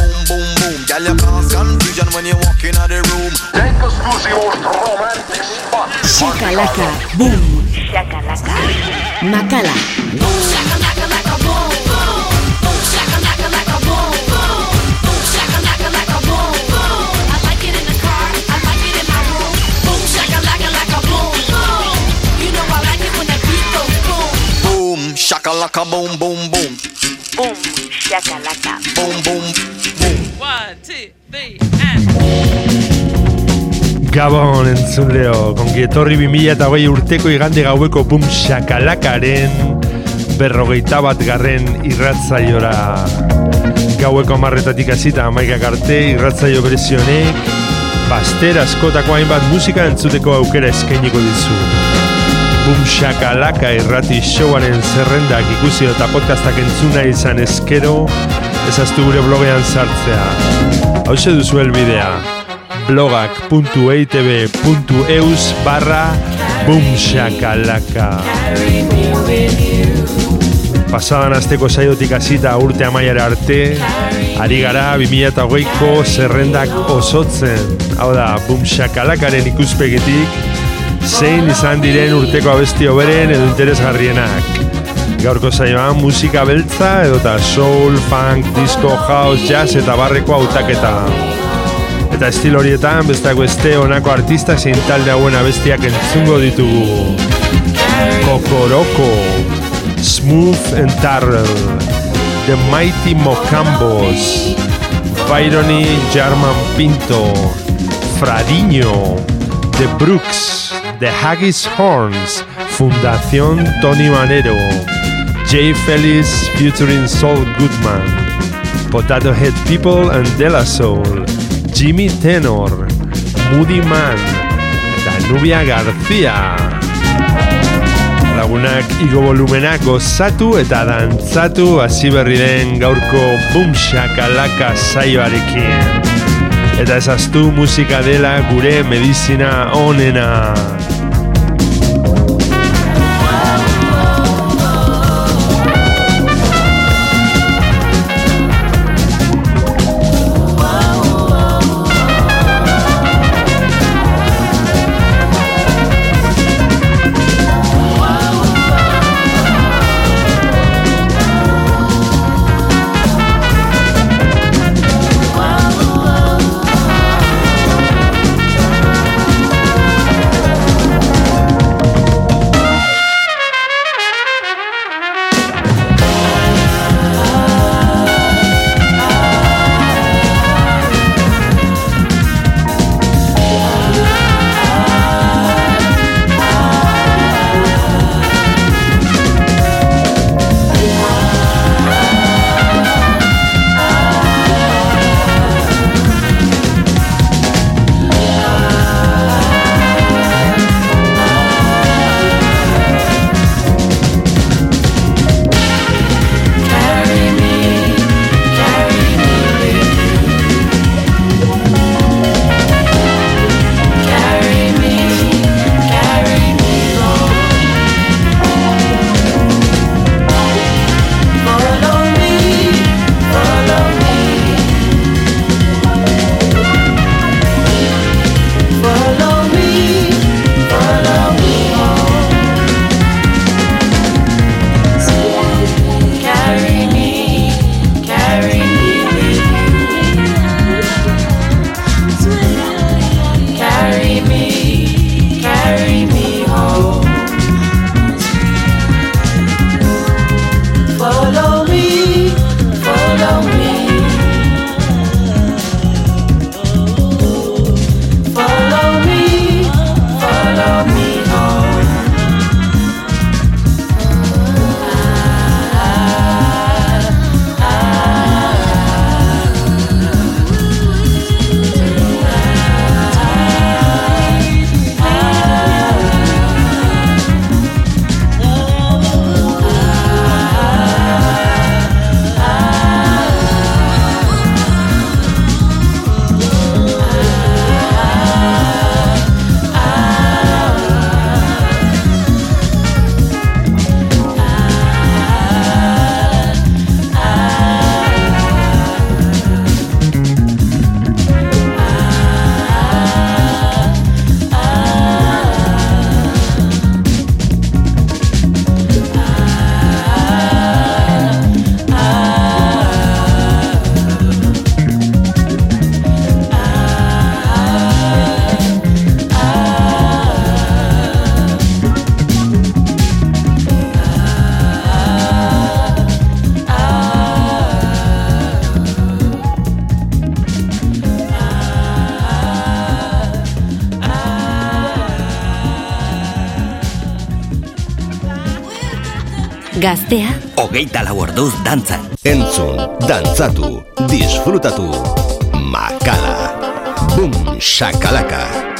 boom boom. Girl, you cause confusion when you walk in the room. Shakalaka, boom. Shakalaka. Makala. Boom, shakalaka like a boom boom You know I like it when I beat the boom. Boom, shakalaka. Boom boom boom. One, two, three, and... Gabon entzunleo, kongi etorri 2008 urteko igande gaueko bum shakalakaren berrogeita bat garren irratzaiora. Gaueko marretatik hasita amaikak arte irratzaio berezionek, baster askotako hainbat musika entzuteko aukera eskainiko dizu. Bum shakalaka irrati showaren zerrendak ikusi eta podcastak entzuna izan eskero, ezaztu gure blogean sartzea. Hau duzu helbidea. blogak.eitb.eus barra bumshakalaka Pasadan azteko saiotik hasita urte amaiara arte Ari gara 2008ko zerrendak osotzen. Hau da, bumshakalakaren ikuspegitik Zein izan diren urteko abesti oberen edo interesgarrienak. Gaurko saioan musika beltza edota soul, funk, disco, house, jazz eta barreko hautaketa. Eta estil horietan besteak beste honako artista zein talde hauen abestiak entzungo ditugu. Kokoroko, Smooth and Tarrell, The Mighty Mocambos, Byrony Jarman Pinto, Fradiño, The Brooks, The Haggis Horns, Fundación Tony Manero, Jay Felix featuring Saul Goodman, Potato Head People and De La Soul, Jimmy Tenor, Moody Man, eta Nubia García. Lagunak igo volumenak gozatu eta dantzatu hasi berri den gaurko bumshakalaka saioarekin. Eta ezaztu musika dela gure medizina onena. Gaztea, Hogeita lau orduz dantzan. Entzun, dantzatu, disfrutatu. Makala. Boom, shakalaka.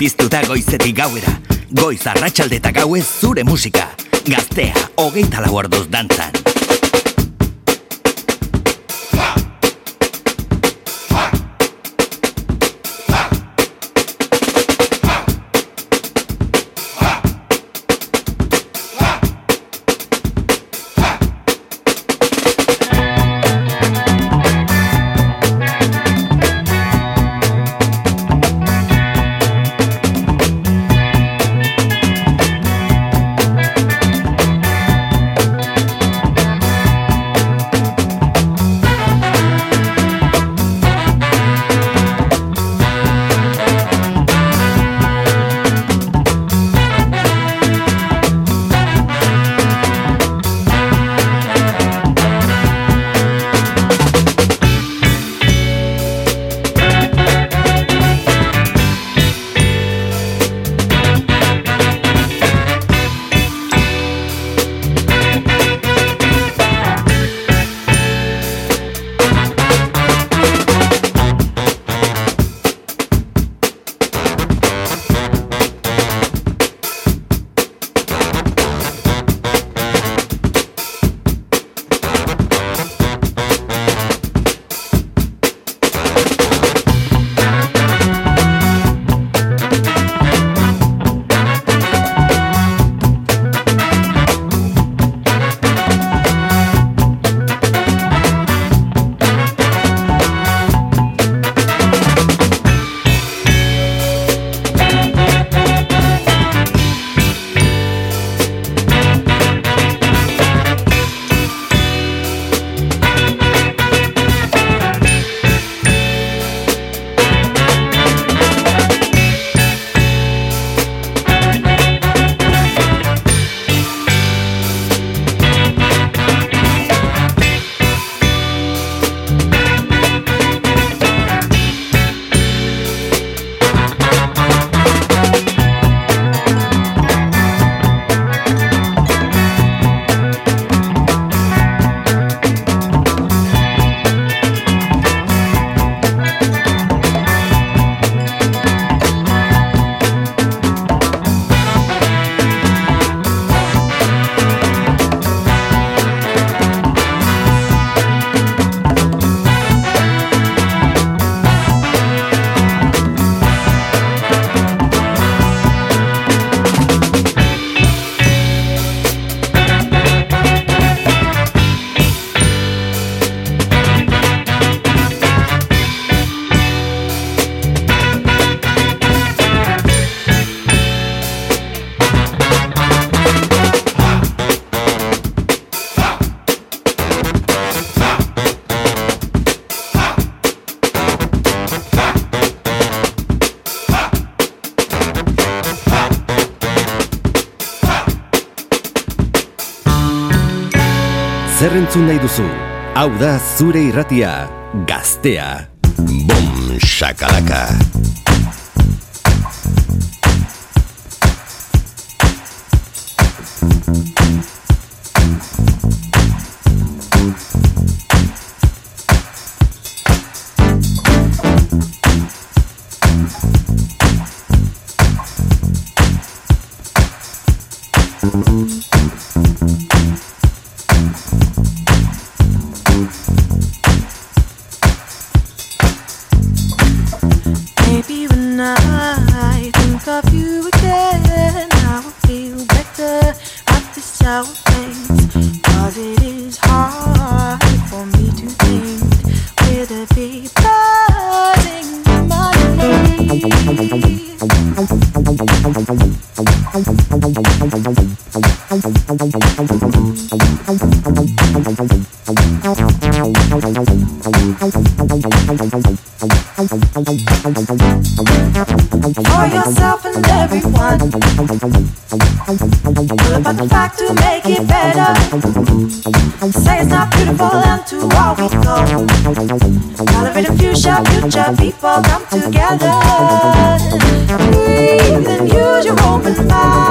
Piztuta goizetik gauera. Goiz arratsaldetak gauez zure musika. Gaztea, hogeita lau dantzan. entzun nahi duzu. Hau da zure irratia, gaztea. Bum, shakalaka. Put my back to make it better. Say it's not beautiful and to all we go. Elevate a future, future people come together. Use your open mind.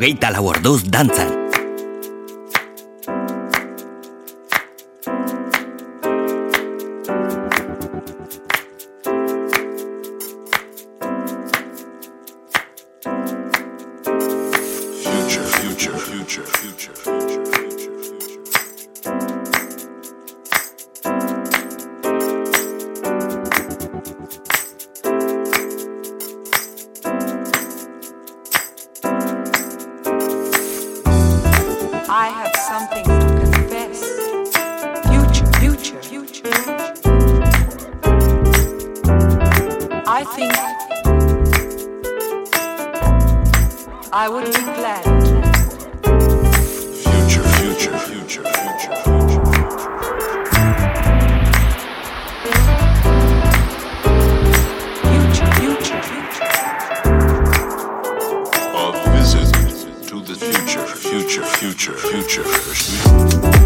Gaita la I think I would be glad. Future, future, future, future, future. Future, future, future. A visit to the future, future, future, future. future.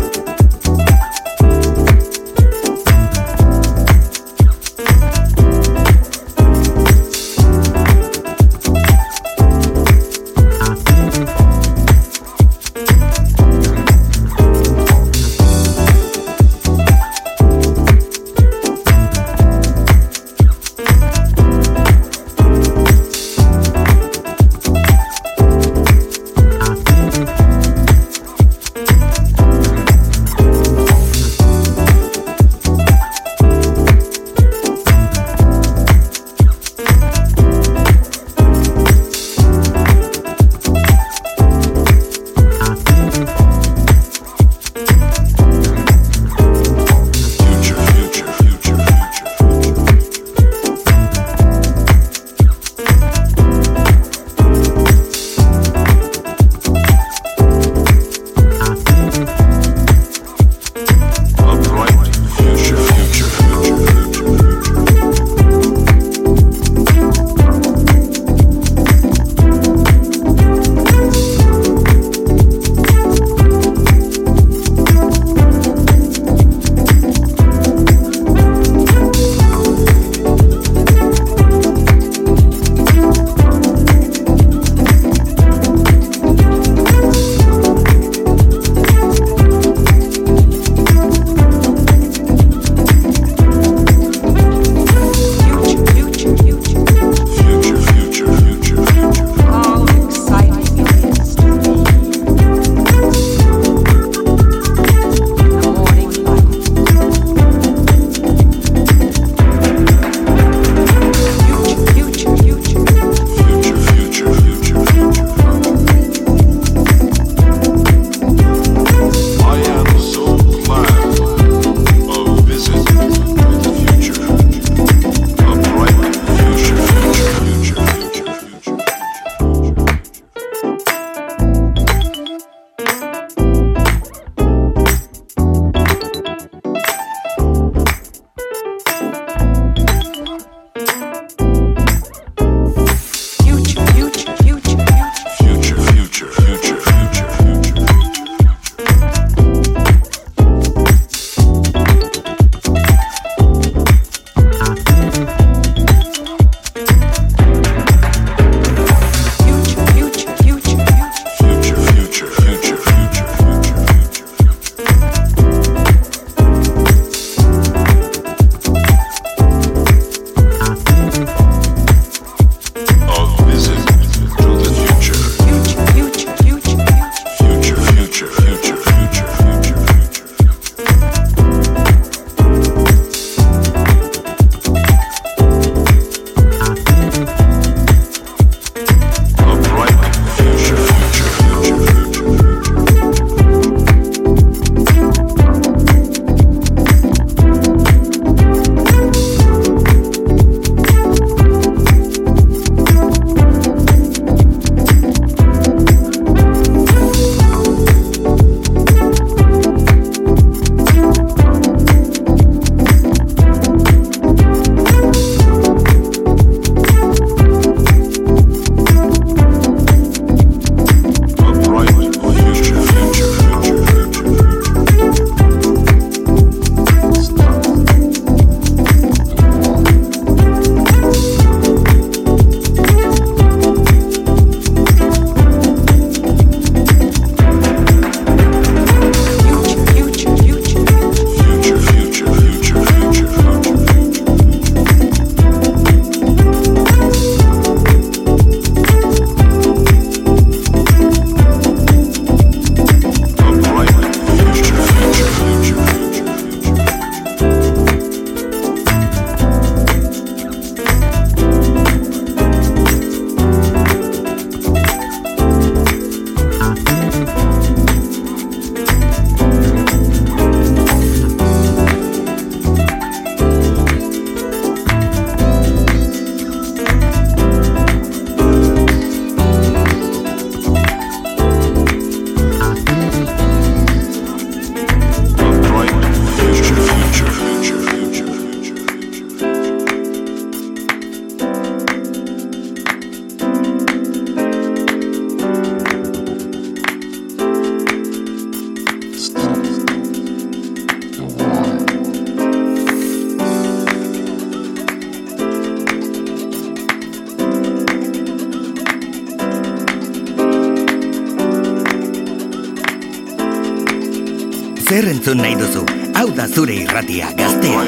Zer entzun nahi duzu? Hau da zure irratia gaztea.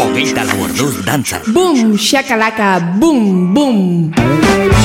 Ogeita lau orduz dantza. Bum, shakalaka, bum, bum.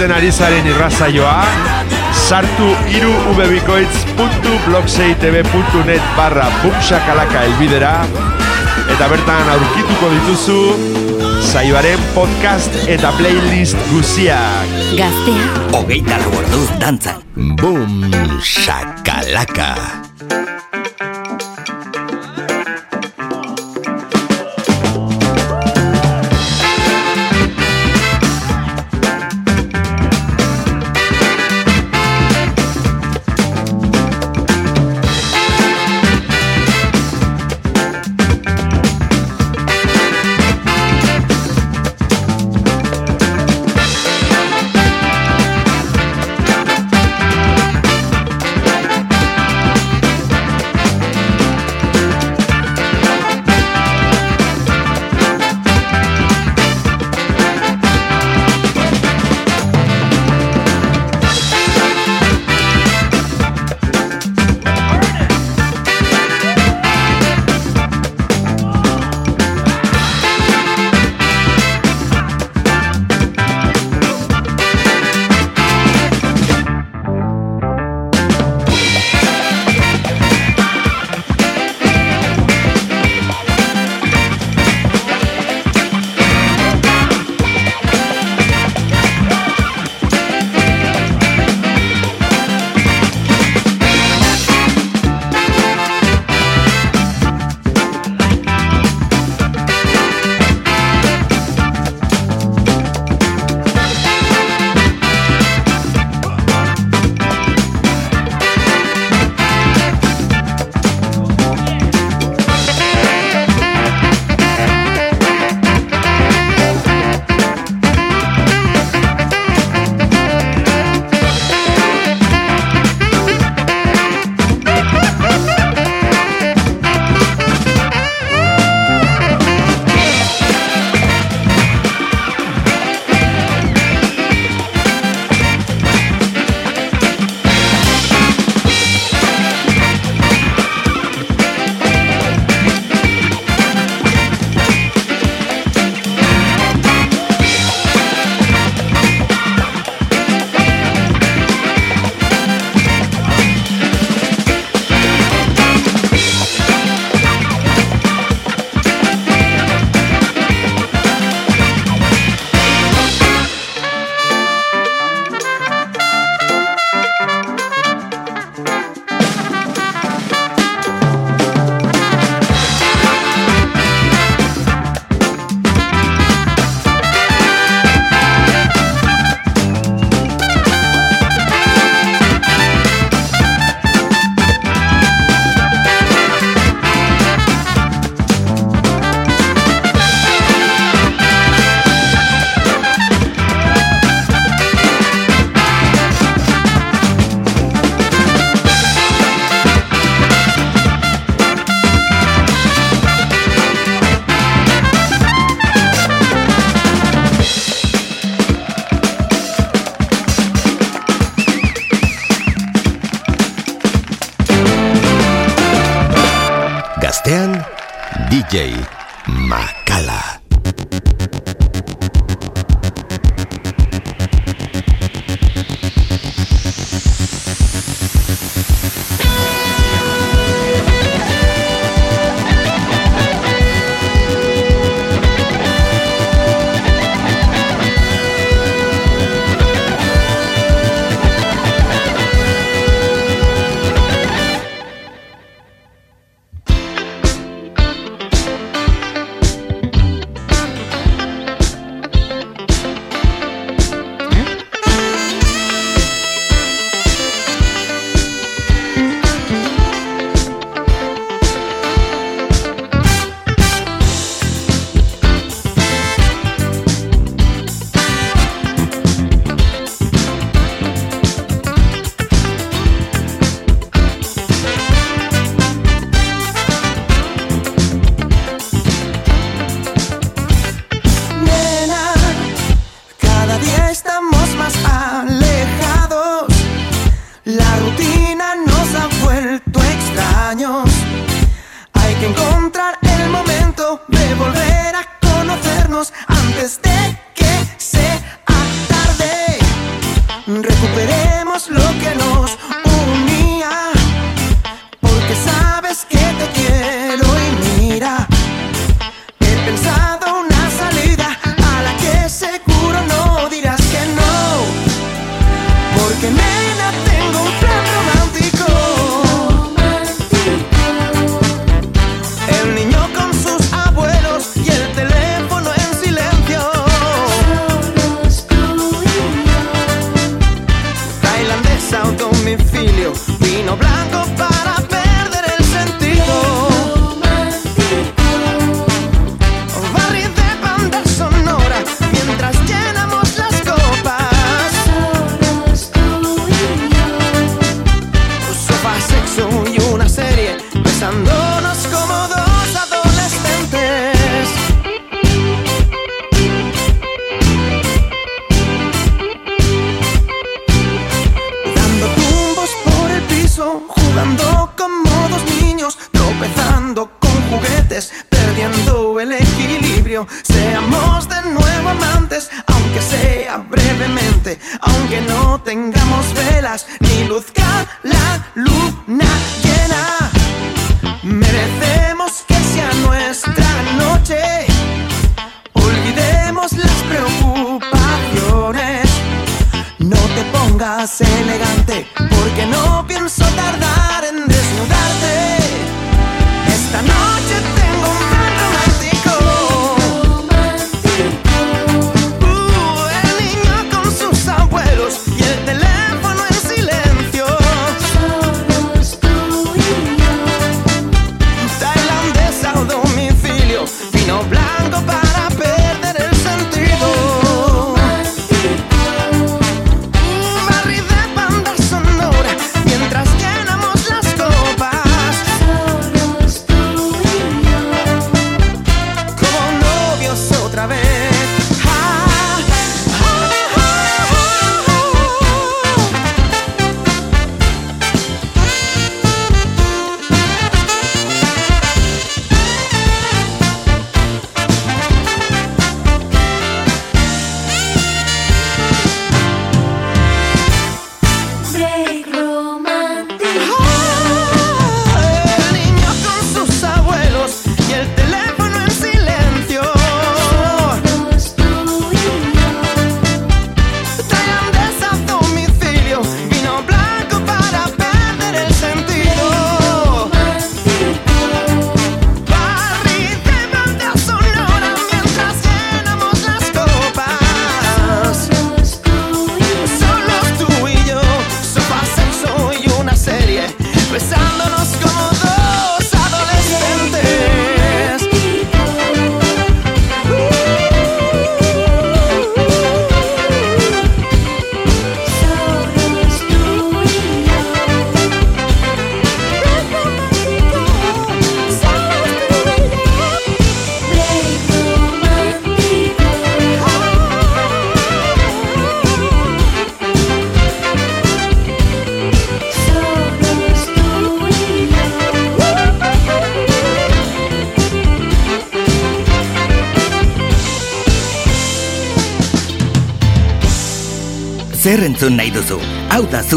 entzuten ari zaren irrazaioa, sartu iru ubebikoitz.blogseitb.net barra bumsakalaka elbidera, eta bertan aurkituko dituzu saioaren podcast eta playlist guziak. Gaztea, hogeita orduz dantzan. Bum, shakalaka.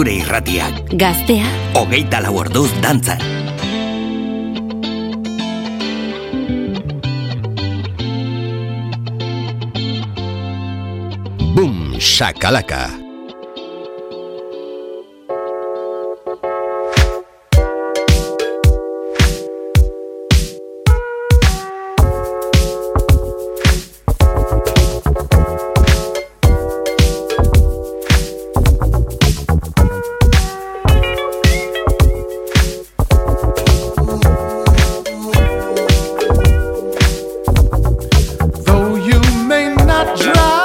zure irratiak. Gaztea. Ogeita lau orduz dantza. Boom, shakalaka. drop.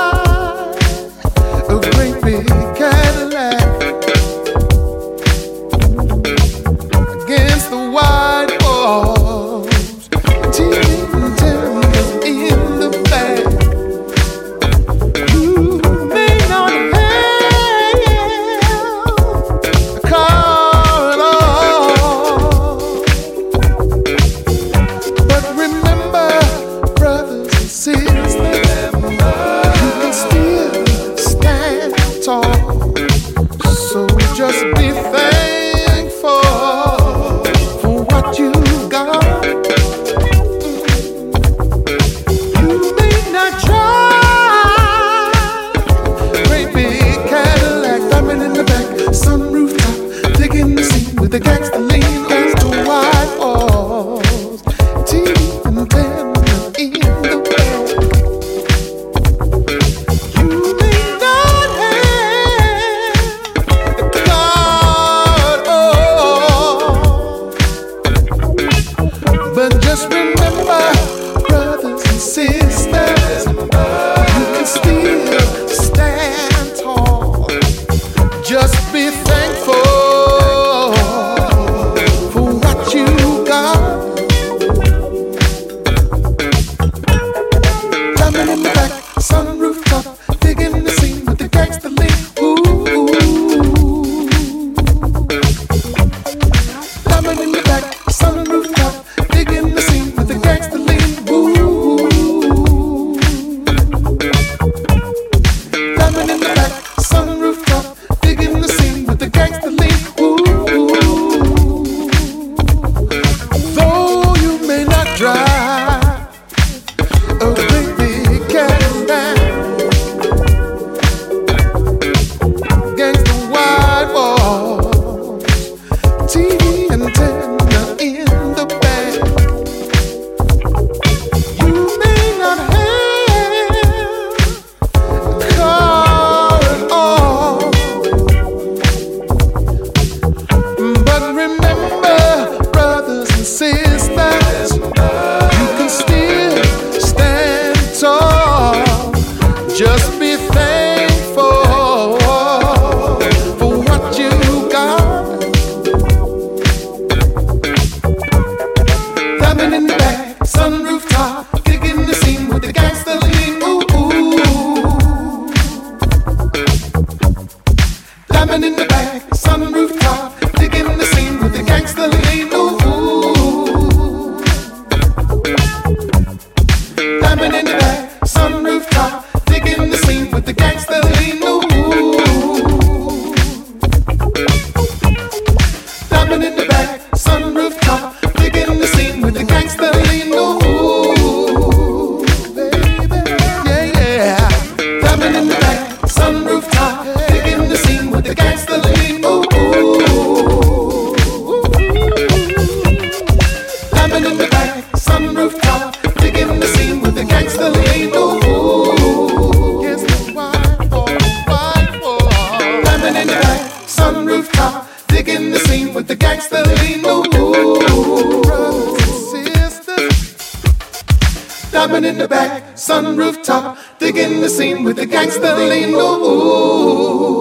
rooftop, digging the scene with the gangster lean. Ooh.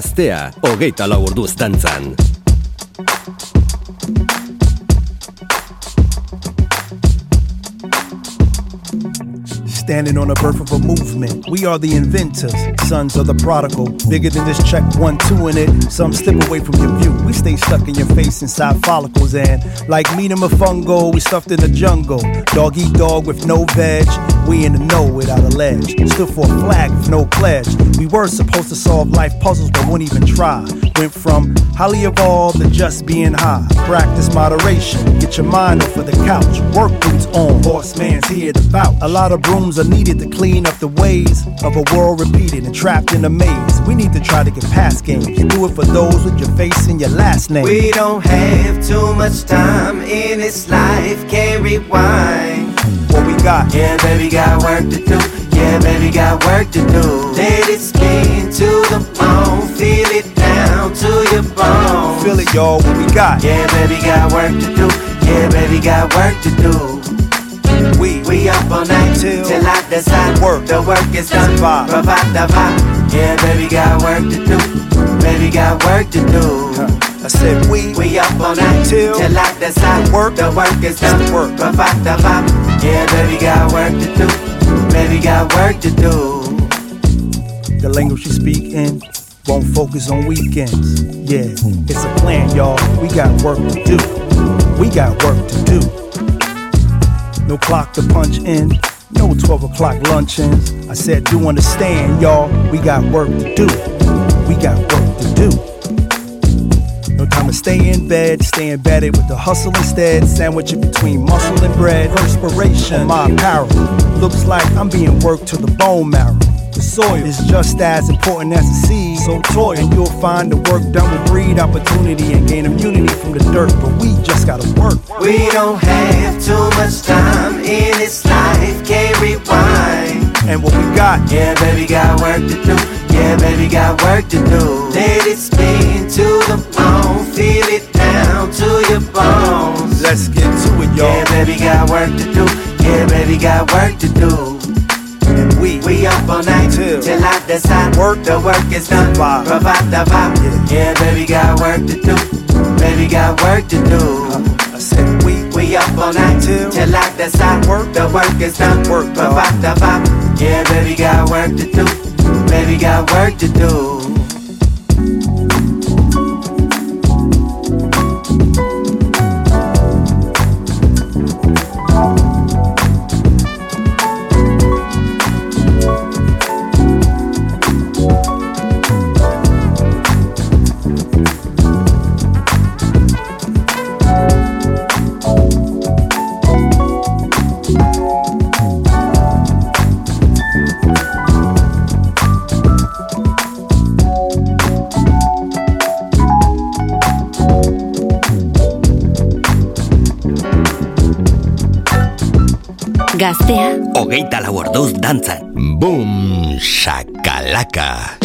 Gaztea, hogeita lau orduz dantzan. Standing on the birth of a movement. We are the inventors, sons of the prodigal. Bigger than this check one, two in it. Some slip away from your view. We stay stuck in your face inside follicles. And like meat and fungo, we stuffed in the jungle. Dog eat dog with no veg. We in the know without a ledge. Stood for a flag with no pledge. We were supposed to solve life puzzles, but wouldn't even try. Went from highly evolved to just being high. Practice moderation. Get your mind off of the couch. Work boots on. Horseman's here to bout. A lot of brooms are needed to clean up the ways of a world repeated and trapped in a maze. We need to try to get past games. Do it for those with your face and your last name. We don't have too much time in this life, can't rewind. What we got? Yeah, baby, got work to do. Yeah, baby, got work to do. Let it spin to the bone, feel it down to your bones. Feel it, y'all. What we got? Yeah, baby, got work to do. Yeah, baby, got work to do. We we up all night till, till I decide work. The work is done. Vibe. Provide the vibe. Yeah, baby, got work to do. Baby, got work to do. I said we we up all night till, till I decide work. The work is done. Work. Provide the vibe. Yeah, baby, got work to do. Baby, got work to do. The language you speak in won't focus on weekends. Yeah, it's a plan, y'all. We got work to do. We got work to do. No clock to punch in. No 12 o'clock luncheons. I said, do understand, y'all. We got work to do. We got work to do. No time to stay in bed, stay embedded with the hustle instead. Sandwich it between muscle and bread. Perspiration, my apparel. Looks like I'm being worked to the bone marrow. The soil is just as important as the seed. So toil, and you'll find the work done will breed opportunity and gain immunity from the dirt. But we just gotta work. We don't have too much time in this life, can't rewind. And what we got? Yeah, baby, got work to do. Yeah, baby, got work to do. Let it spin to the bone, feel it down to your bones. Let's get to it, y'all. Yeah, baby, got work to do. Yeah, baby, got work to do. And we we up all night till, till I decide work. The work is done. Vibe. Provide the vibe. Yeah. yeah, baby, got work to do. Baby, got work to do. I said we we up all night till, till I decide work. The work is done. Work, Provide the vibe. Yeah, baby, got work to do. Baby, got work to do. Hogeita lau orduz dantzan. Boom, shakalaka.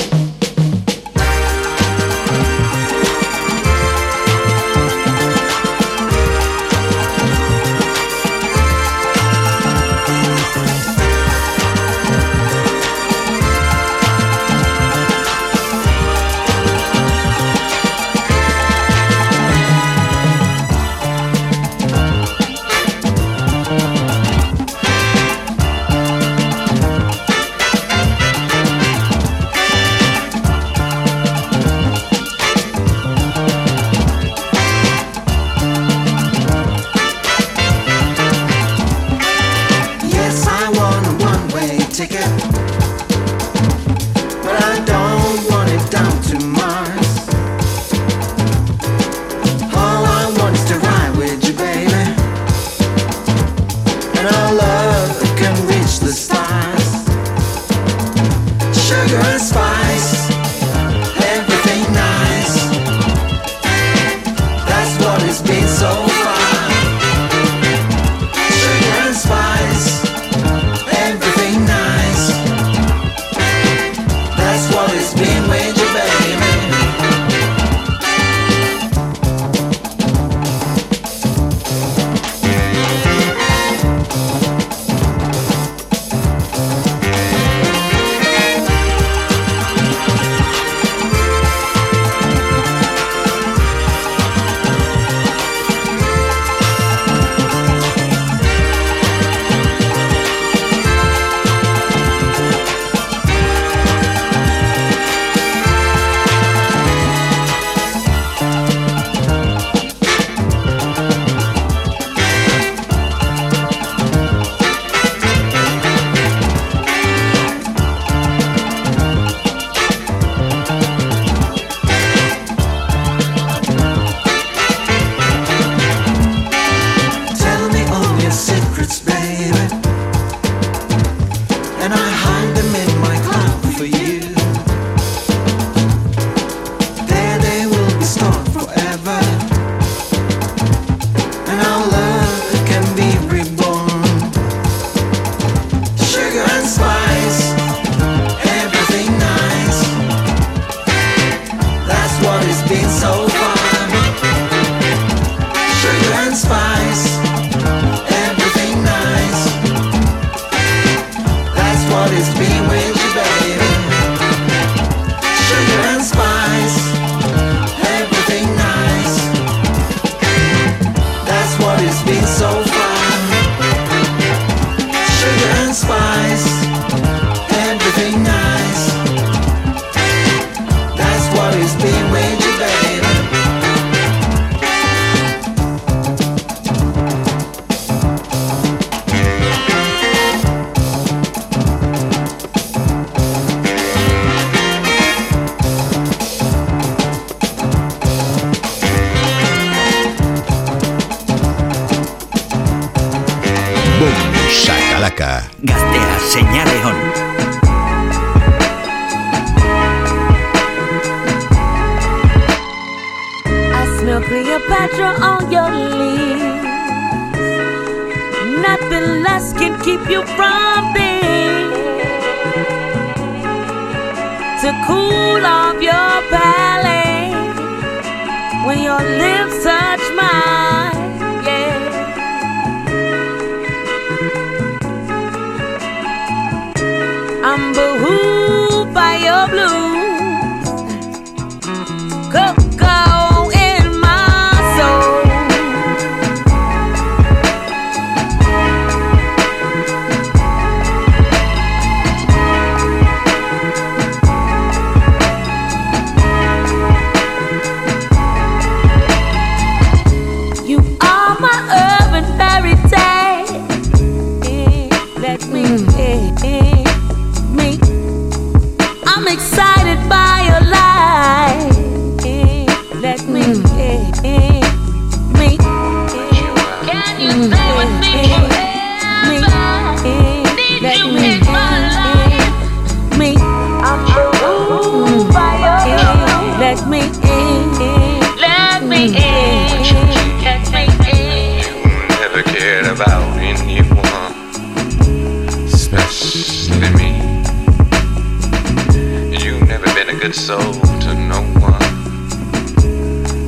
to no one,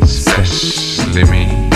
especially me.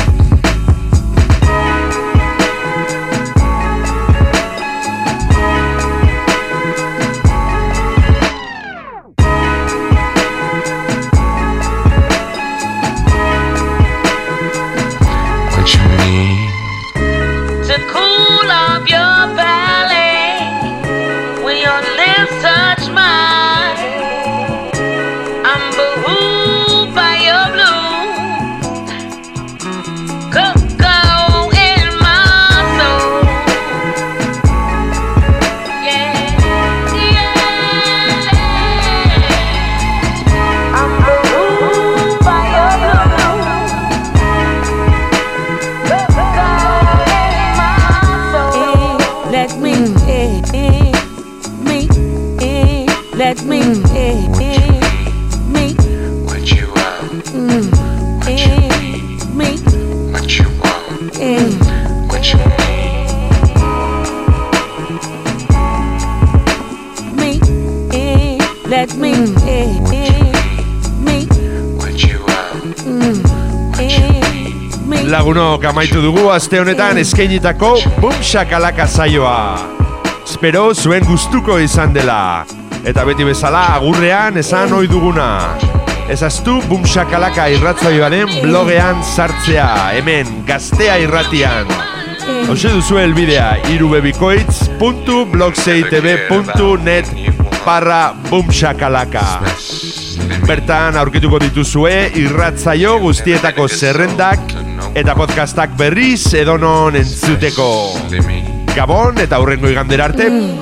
amaitu dugu aste honetan eskeinitako bumsak alaka zaioa. Espero zuen gustuko izan dela. Eta beti bezala agurrean esan ohi duguna. Ezaztu bumsak alaka irratzaioaren blogean sartzea, hemen, gaztea irratian. Hose duzu helbidea, irubebikoitz.blogzeitb.net barra bumsakalaka. Bertan aurkituko dituzue irratzaio guztietako zerrendak, Eta podcastak berriz edonon entzuteko. Gabon eta aurrengo igandera arte. Mm.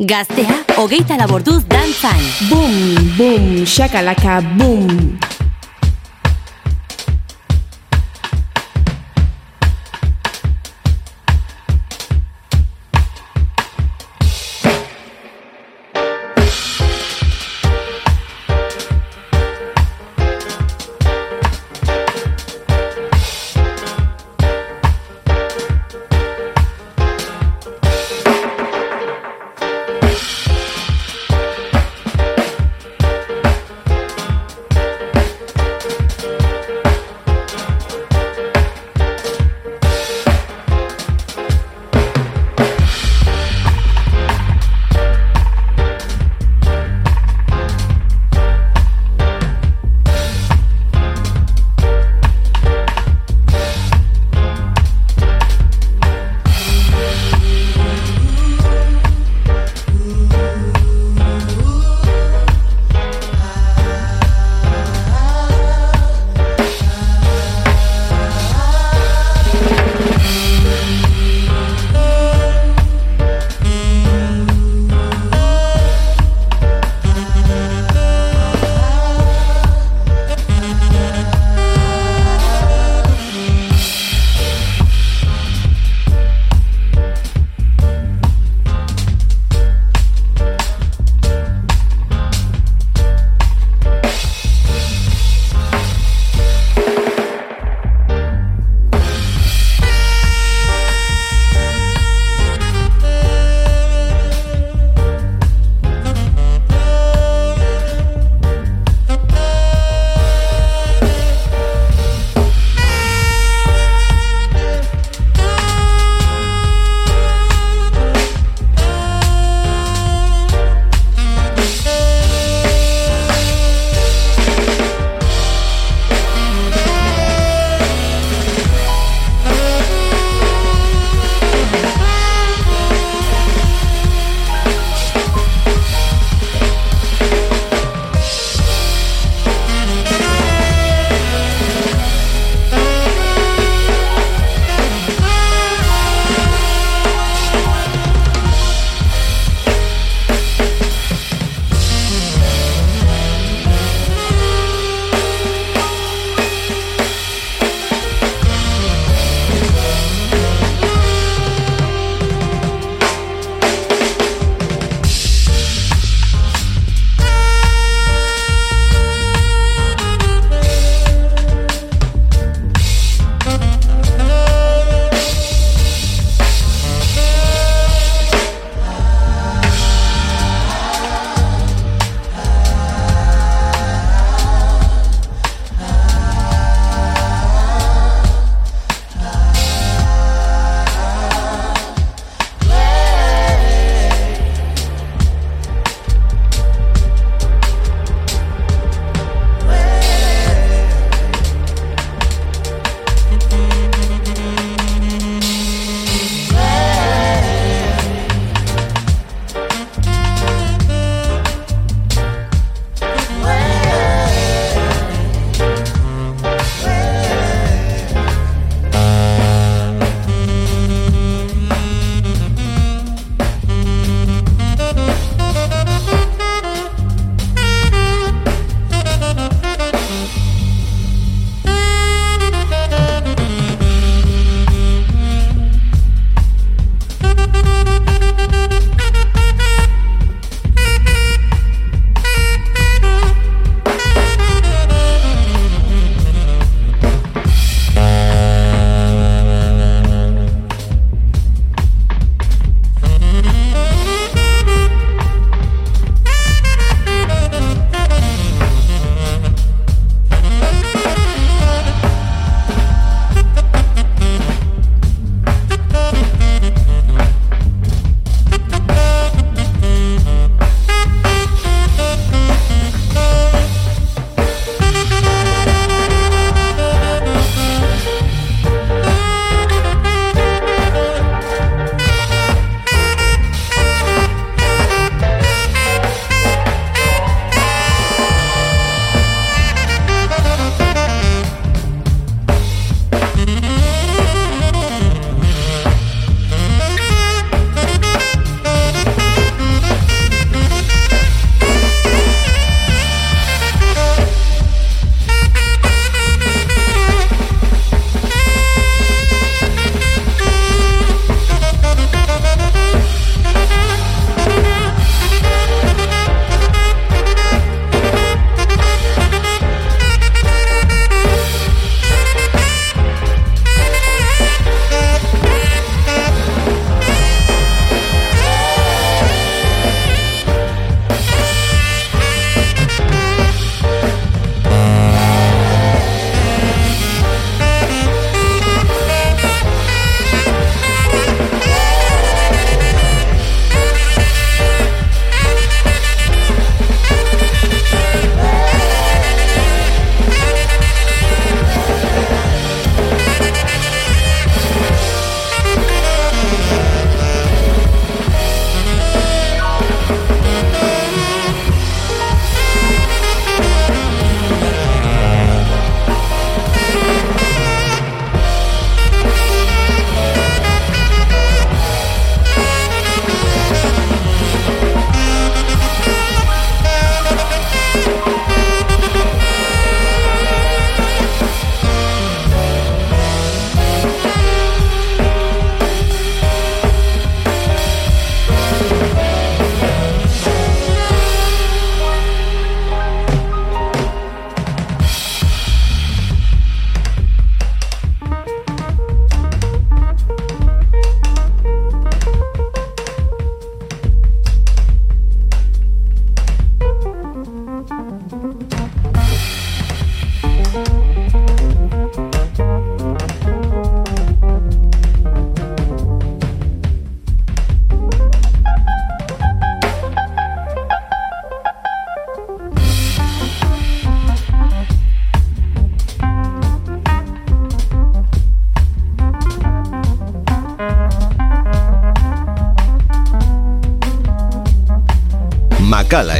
Gaztea, hogeita laborduz dantzan. Boom, bum, shakalaka, boom.